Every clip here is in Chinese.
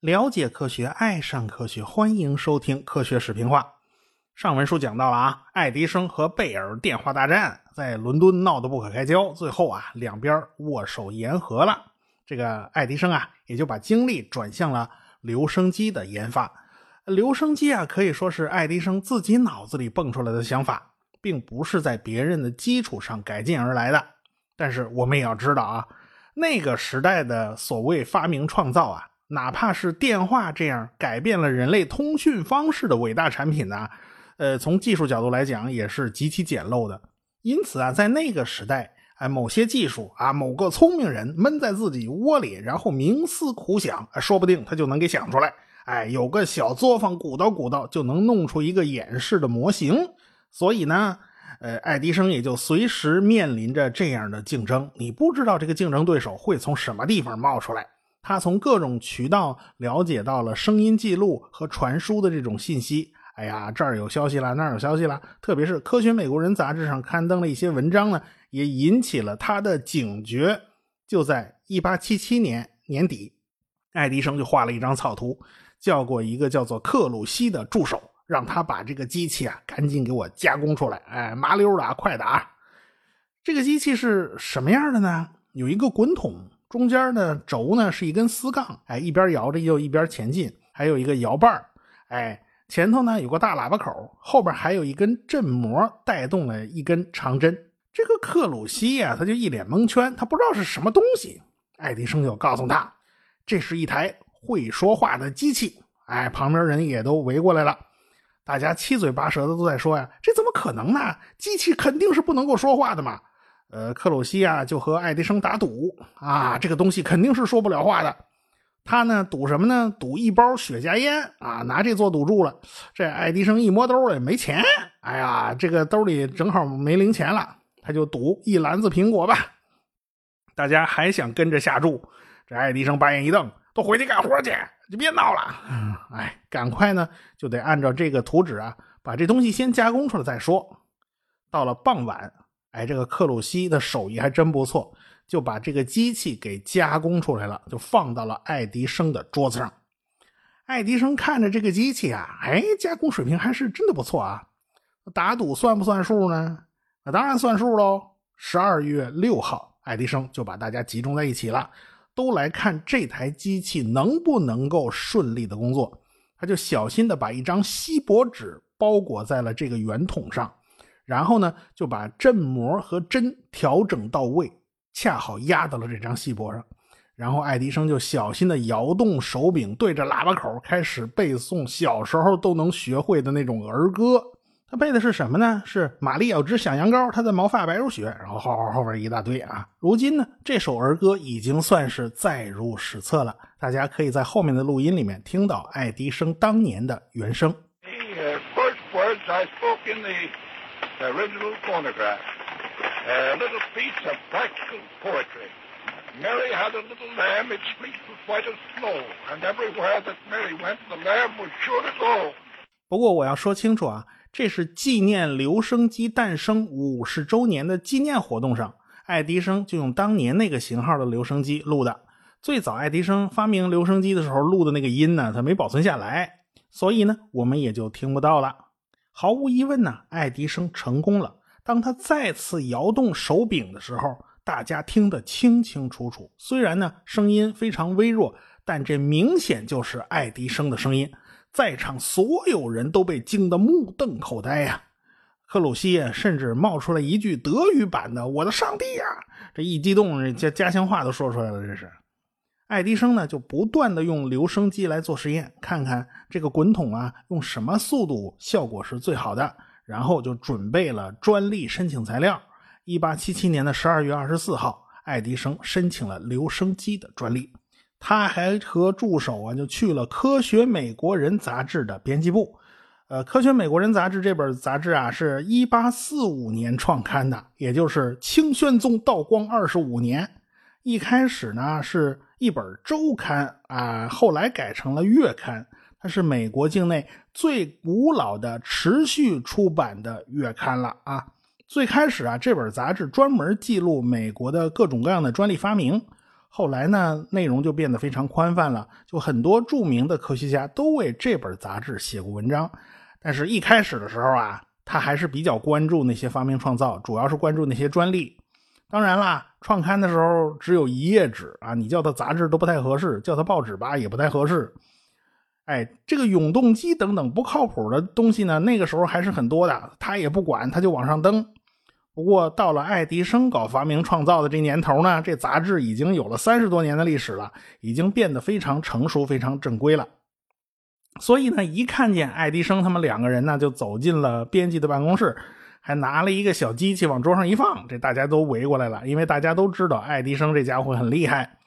了解科学，爱上科学，欢迎收听《科学视频化》。上文书讲到了啊，爱迪生和贝尔电话大战在伦敦闹得不可开交，最后啊，两边握手言和了。这个爱迪生啊，也就把精力转向了留声机的研发。留声机啊，可以说是爱迪生自己脑子里蹦出来的想法，并不是在别人的基础上改进而来的。但是我们也要知道啊，那个时代的所谓发明创造啊。哪怕是电话这样改变了人类通讯方式的伟大产品呢？呃，从技术角度来讲也是极其简陋的。因此啊，在那个时代，哎，某些技术啊，某个聪明人闷在自己窝里，然后冥思苦想，说不定他就能给想出来。哎，有个小作坊鼓捣鼓捣，就能弄出一个演示的模型。所以呢，呃，爱迪生也就随时面临着这样的竞争。你不知道这个竞争对手会从什么地方冒出来。他从各种渠道了解到了声音记录和传输的这种信息。哎呀，这儿有消息了，那儿有消息了。特别是《科学美国人》杂志上刊登了一些文章呢，也引起了他的警觉。就在1877年年底，爱迪生就画了一张草图，叫过一个叫做克鲁西的助手，让他把这个机器啊赶紧给我加工出来。哎，麻溜的，快打！这个机器是什么样的呢？有一个滚筒。中间呢轴呢是一根丝杠，哎，一边摇着又一边前进，还有一个摇把哎，前头呢有个大喇叭口，后边还有一根振膜带动了一根长针。这个克鲁西呀，他就一脸蒙圈，他不知道是什么东西。爱迪生就告诉他，这是一台会说话的机器。哎，旁边人也都围过来了，大家七嘴八舌的都在说呀，这怎么可能呢？机器肯定是不能够说话的嘛。呃，克鲁西啊，就和爱迪生打赌啊，这个东西肯定是说不了话的。他呢，赌什么呢？赌一包雪茄烟啊，拿这做赌注了。这爱迪生一摸兜里没钱，哎呀，这个兜里正好没零钱了，他就赌一篮子苹果吧。大家还想跟着下注，这爱迪生把眼一瞪，都回去干活去，就别闹了。哎，赶快呢，就得按照这个图纸啊，把这东西先加工出来再说。到了傍晚。哎，这个克鲁西的手艺还真不错，就把这个机器给加工出来了，就放到了爱迪生的桌子上。爱迪生看着这个机器啊，哎，加工水平还是真的不错啊。打赌算不算数呢？那当然算数喽。十二月六号，爱迪生就把大家集中在一起了，都来看这台机器能不能够顺利的工作。他就小心的把一张锡箔纸包裹在了这个圆筒上。然后呢，就把振膜和针调整到位，恰好压到了这张锡箔上。然后爱迪生就小心的摇动手柄，对着喇叭口开始背诵小时候都能学会的那种儿歌。他背的是什么呢？是“玛丽要只小羊羔，他的毛发白如雪”。然后后后后边一大堆啊。如今呢，这首儿歌已经算是载入史册了。大家可以在后面的录音里面听到爱迪生当年的原声。original phonograph. A little piece of practical poetry. Mary had a little lamb, its fleece was white as snow, and everywhere that Mary went, the lamb was sure to go. 不过我要说清楚啊，这是纪念留声机诞生五十周年的纪念活动上，爱迪生就用当年那个型号的留声机录的。最早爱迪生发明留声机的时候录的那个音呢，他没保存下来，所以呢，我们也就听不到了。毫无疑问呢，爱迪生成功了。当他再次摇动手柄的时候，大家听得清清楚楚。虽然呢声音非常微弱，但这明显就是爱迪生的声音。在场所有人都被惊得目瞪口呆呀！克鲁西甚至冒出了一句德语版的“我的上帝呀”，这一激动，家家乡话都说出来了，这是。爱迪生呢，就不断的用留声机来做实验，看看这个滚筒啊，用什么速度效果是最好的。然后就准备了专利申请材料。一八七七年的十二月二十四号，爱迪生申请了留声机的专利。他还和助手啊，就去了《科学美国人》杂志的编辑部。呃，《科学美国人》杂志这本杂志啊，是一八四五年创刊的，也就是清宣宗道光二十五年。一开始呢，是。一本周刊啊，后来改成了月刊。它是美国境内最古老的持续出版的月刊了啊。最开始啊，这本杂志专门记录美国的各种各样的专利发明。后来呢，内容就变得非常宽泛了，就很多著名的科学家都为这本杂志写过文章。但是，一开始的时候啊，他还是比较关注那些发明创造，主要是关注那些专利。当然啦，创刊的时候只有一页纸啊，你叫它杂志都不太合适，叫它报纸吧也不太合适。哎，这个永动机等等不靠谱的东西呢，那个时候还是很多的，他也不管，他就往上登。不过到了爱迪生搞发明创造的这年头呢，这杂志已经有了三十多年的历史了，已经变得非常成熟、非常正规了。所以呢，一看见爱迪生他们两个人呢，就走进了编辑的办公室，还拿了一个小机器往桌上一放，这大家都围过来了，因为大家都知道爱迪生这家伙很厉害。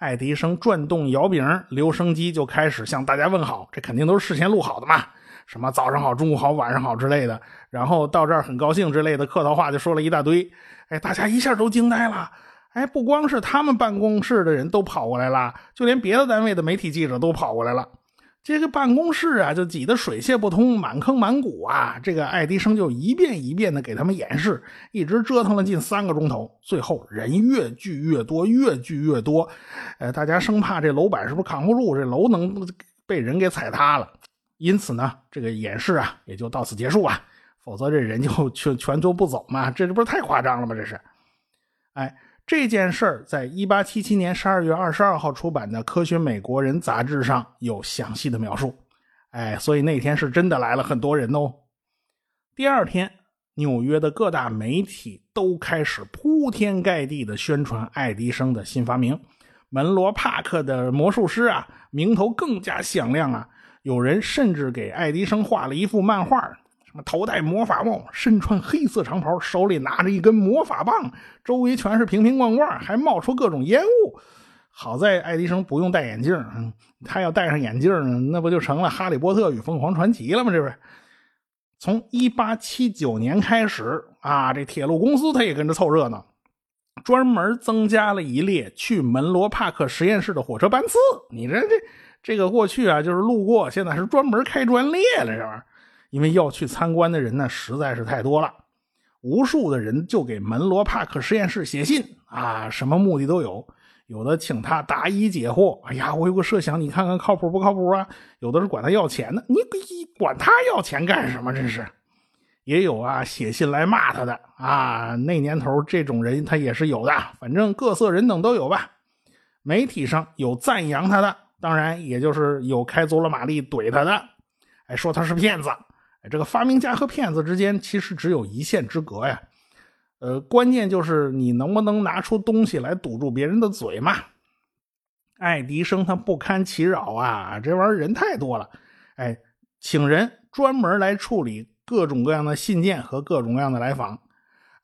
爱迪生转动摇柄，留声机就开始向大家问好，这肯定都是事先录好的嘛。什么早上好、中午好、晚上好之类的，然后到这儿很高兴之类的客套话就说了一大堆，哎，大家一下都惊呆了，哎，不光是他们办公室的人都跑过来了，就连别的单位的媒体记者都跑过来了，这个办公室啊就挤得水泄不通、满坑满谷啊，这个爱迪生就一遍一遍的给他们演示，一直折腾了近三个钟头，最后人越聚越多，越聚越多，呃，大家生怕这楼板是不是扛不住，这楼能被人给踩塌了。因此呢，这个演示啊也就到此结束啊，否则这人就全 全都不走嘛，这这不是太夸张了吗？这是，哎，这件事儿在一八七七年十二月二十二号出版的《科学美国人》杂志上有详细的描述，哎，所以那天是真的来了很多人哦。第二天，纽约的各大媒体都开始铺天盖地的宣传爱迪生的新发明，门罗帕克的魔术师啊，名头更加响亮啊。有人甚至给爱迪生画了一幅漫画，什么头戴魔法帽，身穿黑色长袍，手里拿着一根魔法棒，周围全是瓶瓶罐罐，还冒出各种烟雾。好在爱迪生不用戴眼镜，嗯他要戴上眼镜呢，那不就成了《哈利波特与凤凰传奇》了吗？这不是？从1879年开始啊，这铁路公司他也跟着凑热闹，专门增加了一列去门罗帕克实验室的火车班次。你这这。这个过去啊，就是路过，现在是专门开专列了，这玩意，因为要去参观的人呢实在是太多了，无数的人就给门罗帕克实验室写信啊，什么目的都有，有的请他答疑解惑，哎呀，我有个设想，你看看靠谱不靠谱啊？有的是管他要钱的，你管他要钱干什么？真是，也有啊，写信来骂他的啊，那年头这种人他也是有的，反正各色人等都有吧。媒体上有赞扬他的。当然，也就是有开足了马力怼他的，哎，说他是骗子。哎，这个发明家和骗子之间其实只有一线之隔呀。呃，关键就是你能不能拿出东西来堵住别人的嘴嘛。爱迪生他不堪其扰啊，这玩意儿人太多了。哎，请人专门来处理各种各样的信件和各种各样的来访，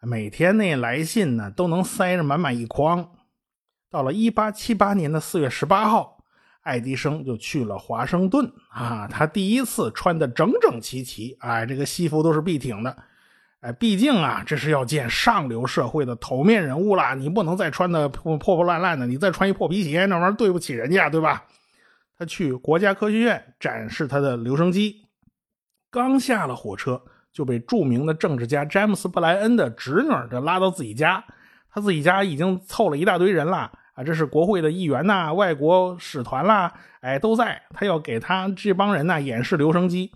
每天那来信呢都能塞着满满一筐。到了一八七八年的四月十八号。爱迪生就去了华盛顿啊，他第一次穿的整整齐齐，哎，这个西服都是笔挺的，哎，毕竟啊，这是要见上流社会的头面人物了，你不能再穿的破破烂烂的，你再穿一破皮鞋，那玩意儿对不起人家，对吧？他去国家科学院展示他的留声机，刚下了火车就被著名的政治家詹姆斯·布莱恩的侄女就拉到自己家，他自己家已经凑了一大堆人了。这是国会的议员呐，外国使团啦，哎，都在。他要给他这帮人呐演示留声机，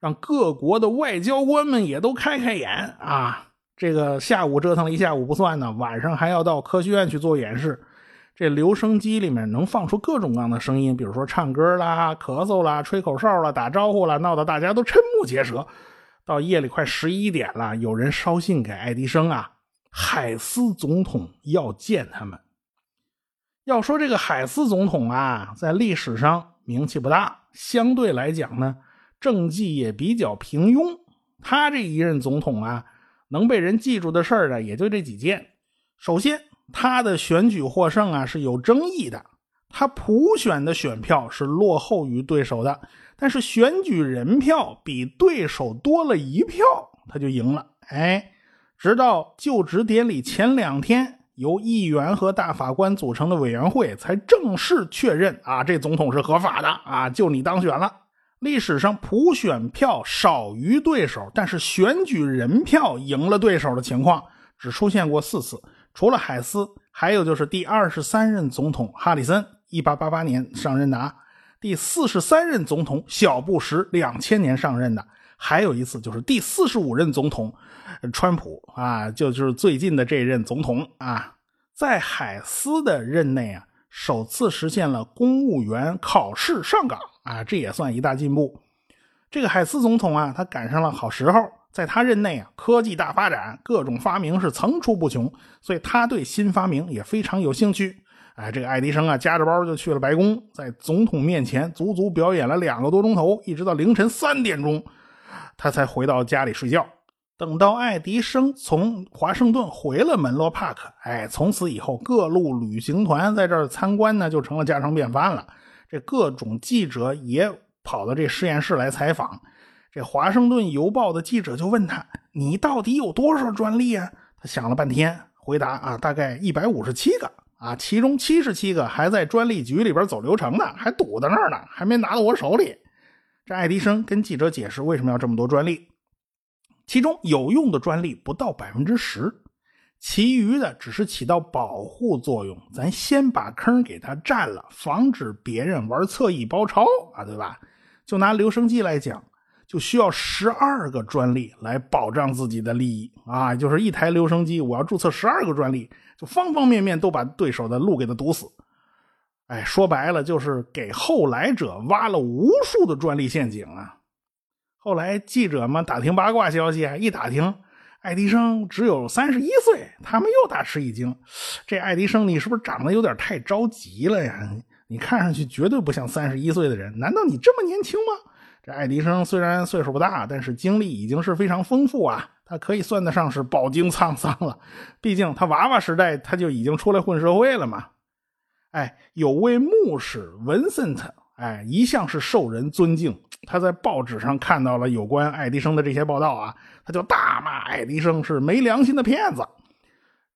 让各国的外交官们也都开开眼啊。这个下午折腾了一下午不算呢，晚上还要到科学院去做演示。这留声机里面能放出各种各样的声音，比如说唱歌啦、咳嗽啦、吹口哨啦、打招呼啦，闹得大家都瞠目结舌。到夜里快十一点了，有人捎信给爱迪生啊，海斯总统要见他们。要说这个海斯总统啊，在历史上名气不大，相对来讲呢，政绩也比较平庸。他这一任总统啊，能被人记住的事儿呢，也就这几件。首先，他的选举获胜啊是有争议的，他普选的选票是落后于对手的，但是选举人票比对手多了一票，他就赢了。哎，直到就职典礼前两天。由议员和大法官组成的委员会才正式确认啊，这总统是合法的啊，就你当选了。历史上普选票少于对手，但是选举人票赢了对手的情况只出现过四次，除了海斯，还有就是第二十三任总统哈里森，一八八八年上任的啊；第四十三任总统小布什，两千年上任的；还有一次就是第四十五任总统川普啊，就是最近的这任总统啊，在海斯的任内啊。首次实现了公务员考试上岗啊，这也算一大进步。这个海斯总统啊，他赶上了好时候，在他任内啊，科技大发展，各种发明是层出不穷，所以他对新发明也非常有兴趣。哎，这个爱迪生啊，夹着包就去了白宫，在总统面前足足表演了两个多钟头，一直到凌晨三点钟，他才回到家里睡觉。等到爱迪生从华盛顿回了门罗帕克，哎，从此以后各路旅行团在这儿参观呢，就成了家常便饭了。这各种记者也跑到这实验室来采访。这华盛顿邮报的记者就问他：“你到底有多少专利啊？”他想了半天，回答：“啊，大概一百五十七个啊，其中七十七个还在专利局里边走流程呢，还堵在那儿呢，还没拿到我手里。”这爱迪生跟记者解释为什么要这么多专利。其中有用的专利不到百分之十，其余的只是起到保护作用。咱先把坑给它占了，防止别人玩侧翼包抄啊，对吧？就拿留声机来讲，就需要十二个专利来保障自己的利益啊，就是一台留声机，我要注册十二个专利，就方方面面都把对手的路给他堵死。哎，说白了就是给后来者挖了无数的专利陷阱啊。后来记者们打听八卦消息啊，一打听，爱迪生只有三十一岁，他们又大吃一惊。这爱迪生，你是不是长得有点太着急了呀？你看上去绝对不像三十一岁的人，难道你这么年轻吗？这爱迪生虽然岁数不大，但是经历已经是非常丰富啊，他可以算得上是饱经沧桑了。毕竟他娃娃时代他就已经出来混社会了嘛。哎，有位牧师文森特。哎，一向是受人尊敬。他在报纸上看到了有关爱迪生的这些报道啊，他就大骂爱迪生是没良心的骗子。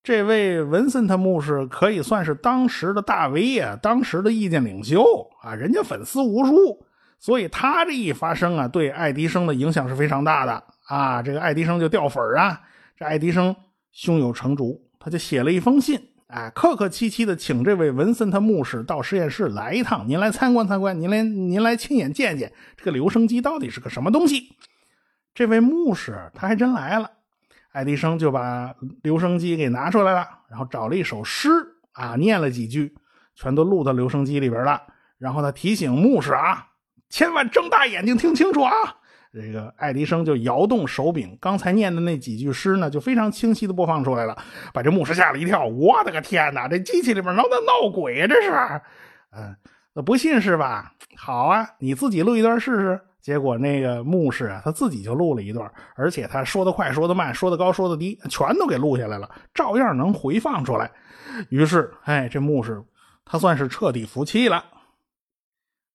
这位文森特牧师可以算是当时的大 V 啊，当时的意见领袖啊，人家粉丝无数，所以他这一发声啊，对爱迪生的影响是非常大的啊。这个爱迪生就掉粉啊。这爱迪生胸有成竹，他就写了一封信。哎，客客气气的请这位文森特牧师到实验室来一趟，您来参观参观，您来您来亲眼见见这个留声机到底是个什么东西。这位牧师他还真来了，爱迪生就把留声机给拿出来了，然后找了一首诗啊，念了几句，全都录到留声机里边了。然后他提醒牧师啊，千万睁大眼睛听清楚啊。这个爱迪生就摇动手柄，刚才念的那几句诗呢，就非常清晰的播放出来了，把这牧师吓了一跳。我的个天哪，这机器里边闹闹闹鬼啊！这是，嗯，那不信是吧？好啊，你自己录一段试试。结果那个牧师啊，他自己就录了一段，而且他说的快，说的慢，说的高，说的低，全都给录下来了，照样能回放出来。于是，哎，这牧师他算是彻底服气了。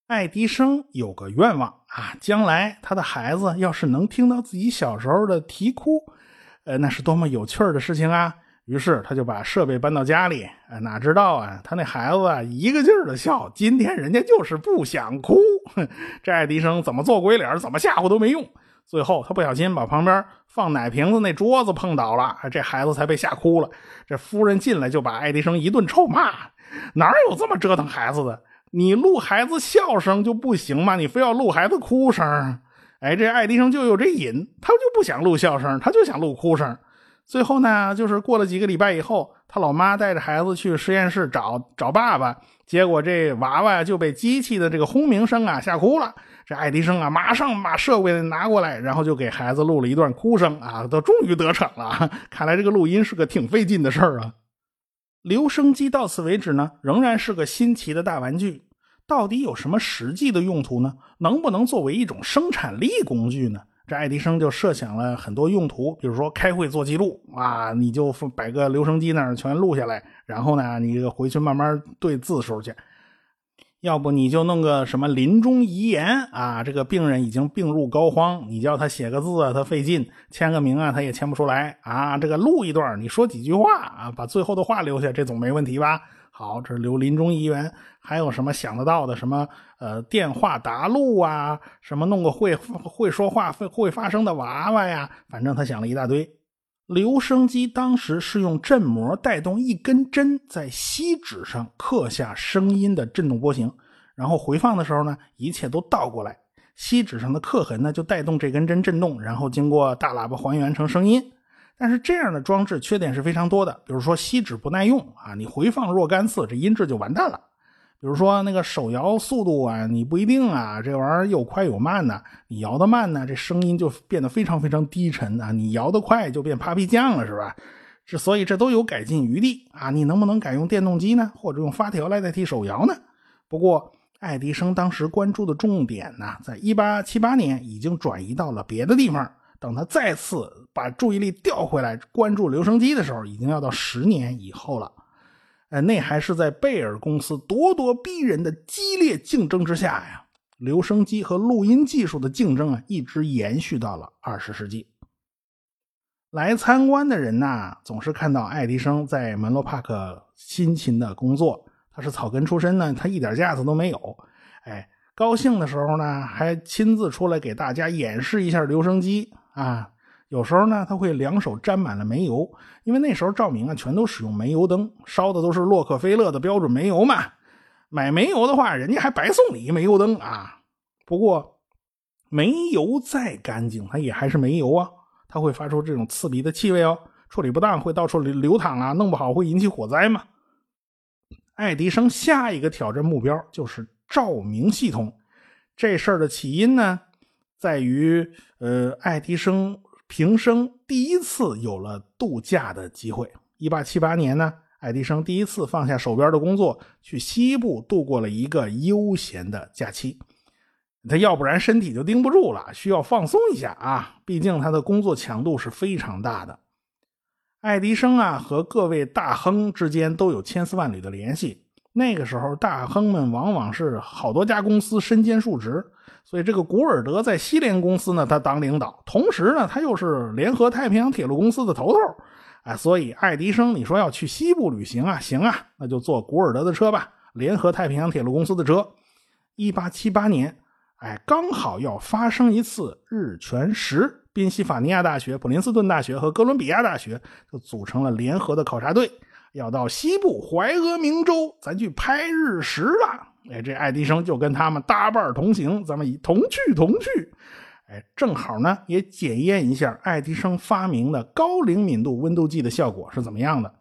爱迪生有个愿望啊，将来他的孩子要是能听到自己小时候的啼哭，呃，那是多么有趣的事情啊！于是他就把设备搬到家里，呃，哪知道啊，他那孩子啊，一个劲儿的笑。今天人家就是不想哭，这爱迪生怎么做鬼脸，怎么吓唬都没用。最后他不小心把旁边放奶瓶子那桌子碰倒了，这孩子才被吓哭了。这夫人进来就把爱迪生一顿臭骂：“哪有这么折腾孩子的？”你录孩子笑声就不行吗？你非要录孩子哭声？哎，这爱迪生就有这瘾，他就不想录笑声，他就想录哭声。最后呢，就是过了几个礼拜以后，他老妈带着孩子去实验室找找爸爸，结果这娃娃就被机器的这个轰鸣声啊吓哭了。这爱迪生啊，马上把设备拿过来，然后就给孩子录了一段哭声啊，都终于得逞了。看来这个录音是个挺费劲的事儿啊。留声机到此为止呢，仍然是个新奇的大玩具。到底有什么实际的用途呢？能不能作为一种生产力工具呢？这爱迪生就设想了很多用途，比如说开会做记录啊，你就摆个留声机那儿全录下来，然后呢，你回去慢慢对字数去。要不你就弄个什么临终遗言啊？这个病人已经病入膏肓，你叫他写个字啊，他费劲；签个名啊，他也签不出来啊。这个录一段，你说几句话啊，把最后的话留下，这总没问题吧？好，这是留临终遗言。还有什么想得到的？什么呃电话答录啊？什么弄个会会说话、会会发声的娃娃呀？反正他想了一大堆。留声机当时是用振膜带动一根针在锡纸上刻下声音的振动波形，然后回放的时候呢，一切都倒过来，锡纸上的刻痕呢就带动这根针振动，然后经过大喇叭还原成声音。但是这样的装置缺点是非常多的，比如说锡纸不耐用啊，你回放若干次，这音质就完蛋了。比如说那个手摇速度啊，你不一定啊，这玩意儿有快有慢的。你摇的慢呢，这声音就变得非常非常低沉啊；你摇的快就变 Papi 酱了，是吧？之所以这都有改进余地啊，你能不能改用电动机呢？或者用发条来代替手摇呢？不过爱迪生当时关注的重点呢，在一八七八年已经转移到了别的地方。等他再次把注意力调回来关注留声机的时候，已经要到十年以后了。呃，那还是在贝尔公司咄咄逼人的激烈竞争之下呀。留声机和录音技术的竞争啊，一直延续到了二十世纪。来参观的人呐，总是看到爱迪生在门罗帕克辛勤的工作。他是草根出身呢，他一点架子都没有。哎，高兴的时候呢，还亲自出来给大家演示一下留声机啊。有时候呢，他会两手沾满了煤油，因为那时候照明啊全都使用煤油灯，烧的都是洛克菲勒的标准煤油嘛。买煤油的话，人家还白送你一煤油灯啊。不过，煤油再干净，它也还是煤油啊，它会发出这种刺鼻的气味哦。处理不当会到处流流淌啊，弄不好会引起火灾嘛。爱迪生下一个挑战目标就是照明系统，这事儿的起因呢，在于呃，爱迪生。平生第一次有了度假的机会。一八七八年呢，爱迪生第一次放下手边的工作，去西部度过了一个悠闲的假期。他要不然身体就盯不住了，需要放松一下啊！毕竟他的工作强度是非常大的。爱迪生啊，和各位大亨之间都有千丝万缕的联系。那个时候，大亨们往往是好多家公司身兼数职。所以这个古尔德在西联公司呢，他当领导，同时呢，他又是联合太平洋铁路公司的头头，哎，所以爱迪生，你说要去西部旅行啊，行啊，那就坐古尔德的车吧，联合太平洋铁路公司的车。一八七八年，哎，刚好要发生一次日全食，宾夕法尼亚大学、普林斯顿大学和哥伦比亚大学就组成了联合的考察队，要到西部怀俄明州，咱去拍日食了。哎，这爱迪生就跟他们搭伴同行，咱们一同去同去。哎，正好呢，也检验一下爱迪生发明的高灵敏度温度计的效果是怎么样的。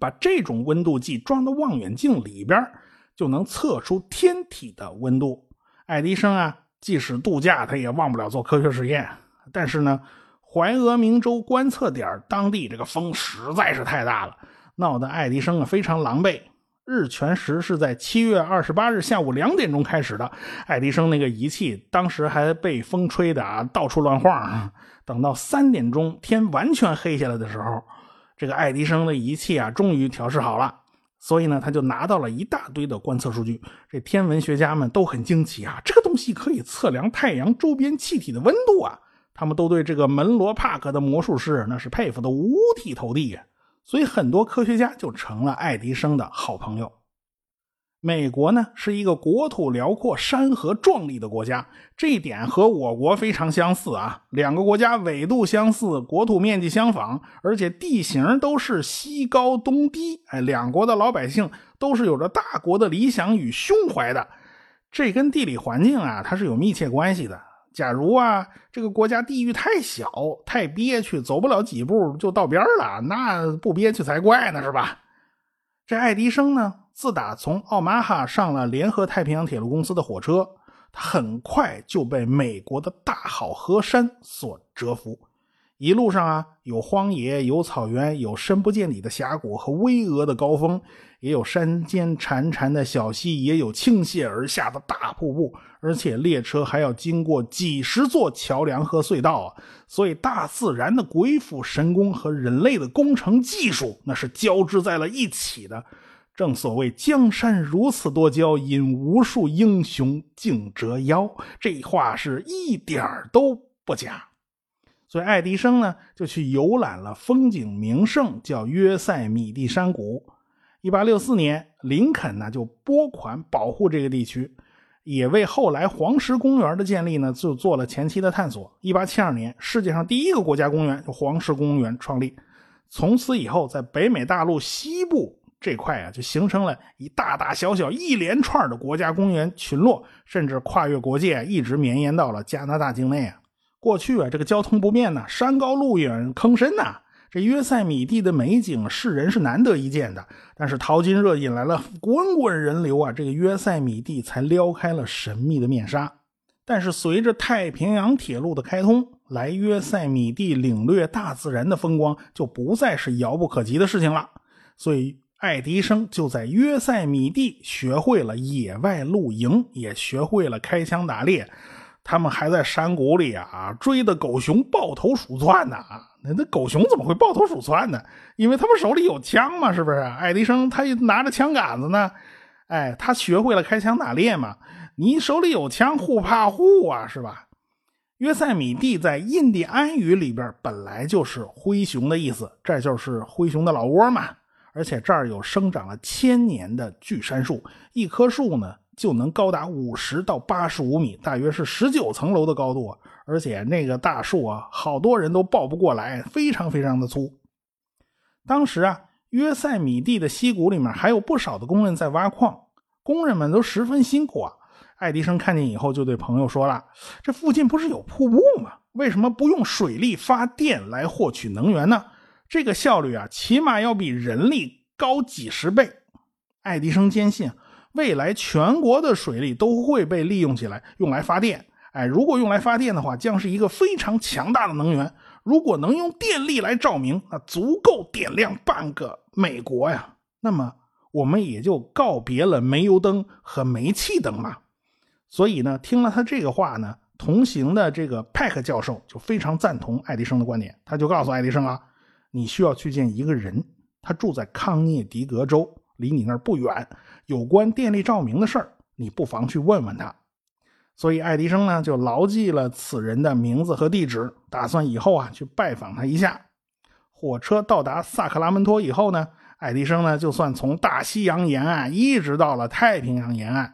把这种温度计装到望远镜里边，就能测出天体的温度。爱迪生啊，即使度假，他也忘不了做科学实验。但是呢，怀俄明州观测点当地这个风实在是太大了，闹得爱迪生啊非常狼狈。日全食是在七月二十八日下午两点钟开始的。爱迪生那个仪器当时还被风吹的啊，到处乱晃啊。等到三点钟天完全黑下来的时候，这个爱迪生的仪器啊，终于调试好了。所以呢，他就拿到了一大堆的观测数据。这天文学家们都很惊奇啊，这个东西可以测量太阳周边气体的温度啊！他们都对这个门罗帕克的魔术师那是佩服的五体投地呀。所以很多科学家就成了爱迪生的好朋友。美国呢是一个国土辽阔、山河壮丽的国家，这一点和我国非常相似啊。两个国家纬度相似，国土面积相仿，而且地形都是西高东低。哎，两国的老百姓都是有着大国的理想与胸怀的，这跟地理环境啊它是有密切关系的。假如啊，这个国家地域太小、太憋屈，走不了几步就到边了，那不憋屈才怪呢，是吧？这爱迪生呢，自打从奥马哈上了联合太平洋铁路公司的火车，他很快就被美国的大好河山所折服。一路上啊，有荒野，有草原，有深不见底的峡谷和巍峨的高峰，也有山间潺潺的小溪，也有倾泻而下的大瀑布。而且列车还要经过几十座桥梁和隧道啊，所以大自然的鬼斧神工和人类的工程技术那是交织在了一起的。正所谓江山如此多娇，引无数英雄竞折腰。这话是一点都不假。所以爱迪生呢，就去游览了风景名胜，叫约塞米蒂山谷。一八六四年，林肯呢就拨款保护这个地区，也为后来黄石公园的建立呢就做了前期的探索。一八七二年，世界上第一个国家公园就黄石公园创立。从此以后，在北美大陆西部这块啊，就形成了一大大小小一连串的国家公园群落，甚至跨越国界，一直绵延到了加拿大境内啊。过去啊，这个交通不便呢，山高路远，坑深呐。这约塞米蒂的美景，世人是难得一见的。但是淘金热引来了滚滚人流啊，这个约塞米蒂才撩开了神秘的面纱。但是随着太平洋铁路的开通，来约塞米蒂领略大自然的风光就不再是遥不可及的事情了。所以爱迪生就在约塞米蒂学会了野外露营，也学会了开枪打猎。他们还在山谷里啊追的狗熊抱头鼠窜呢啊！那那狗熊怎么会抱头鼠窜呢？因为他们手里有枪嘛，是不是？爱迪生他拿着枪杆子呢，哎，他学会了开枪打猎嘛。你手里有枪，互怕互啊，是吧？约塞米蒂在印第安语里边本来就是灰熊的意思，这就是灰熊的老窝嘛。而且这儿有生长了千年的巨杉树，一棵树呢。就能高达五十到八十五米，大约是十九层楼的高度啊！而且那个大树啊，好多人都抱不过来，非常非常的粗。当时啊，约塞米蒂的溪谷里面还有不少的工人在挖矿，工人们都十分辛苦啊。爱迪生看见以后，就对朋友说了：“这附近不是有瀑布吗？为什么不用水力发电来获取能源呢？这个效率啊，起码要比人力高几十倍。”爱迪生坚信。未来全国的水利都会被利用起来，用来发电。哎，如果用来发电的话，将是一个非常强大的能源。如果能用电力来照明，那足够点亮半个美国呀。那么我们也就告别了煤油灯和煤气灯嘛。所以呢，听了他这个话呢，同行的这个派克教授就非常赞同爱迪生的观点。他就告诉爱迪生啊，你需要去见一个人，他住在康涅狄格州。离你那儿不远，有关电力照明的事儿，你不妨去问问他。所以爱迪生呢就牢记了此人的名字和地址，打算以后啊去拜访他一下。火车到达萨克拉门托以后呢，爱迪生呢就算从大西洋沿岸一直到了太平洋沿岸。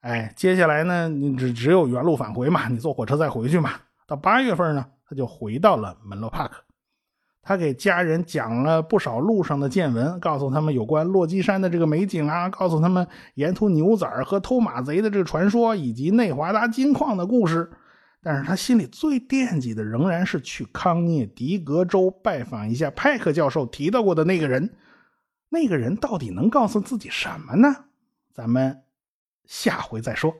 哎，接下来呢你只只有原路返回嘛，你坐火车再回去嘛。到八月份呢，他就回到了门罗帕克。他给家人讲了不少路上的见闻，告诉他们有关落基山的这个美景啊，告诉他们沿途牛仔和偷马贼的这个传说，以及内华达金矿的故事。但是他心里最惦记的仍然是去康涅狄格州拜访一下派克教授提到过的那个人。那个人到底能告诉自己什么呢？咱们下回再说。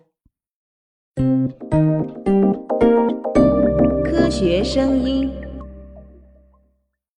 科学声音。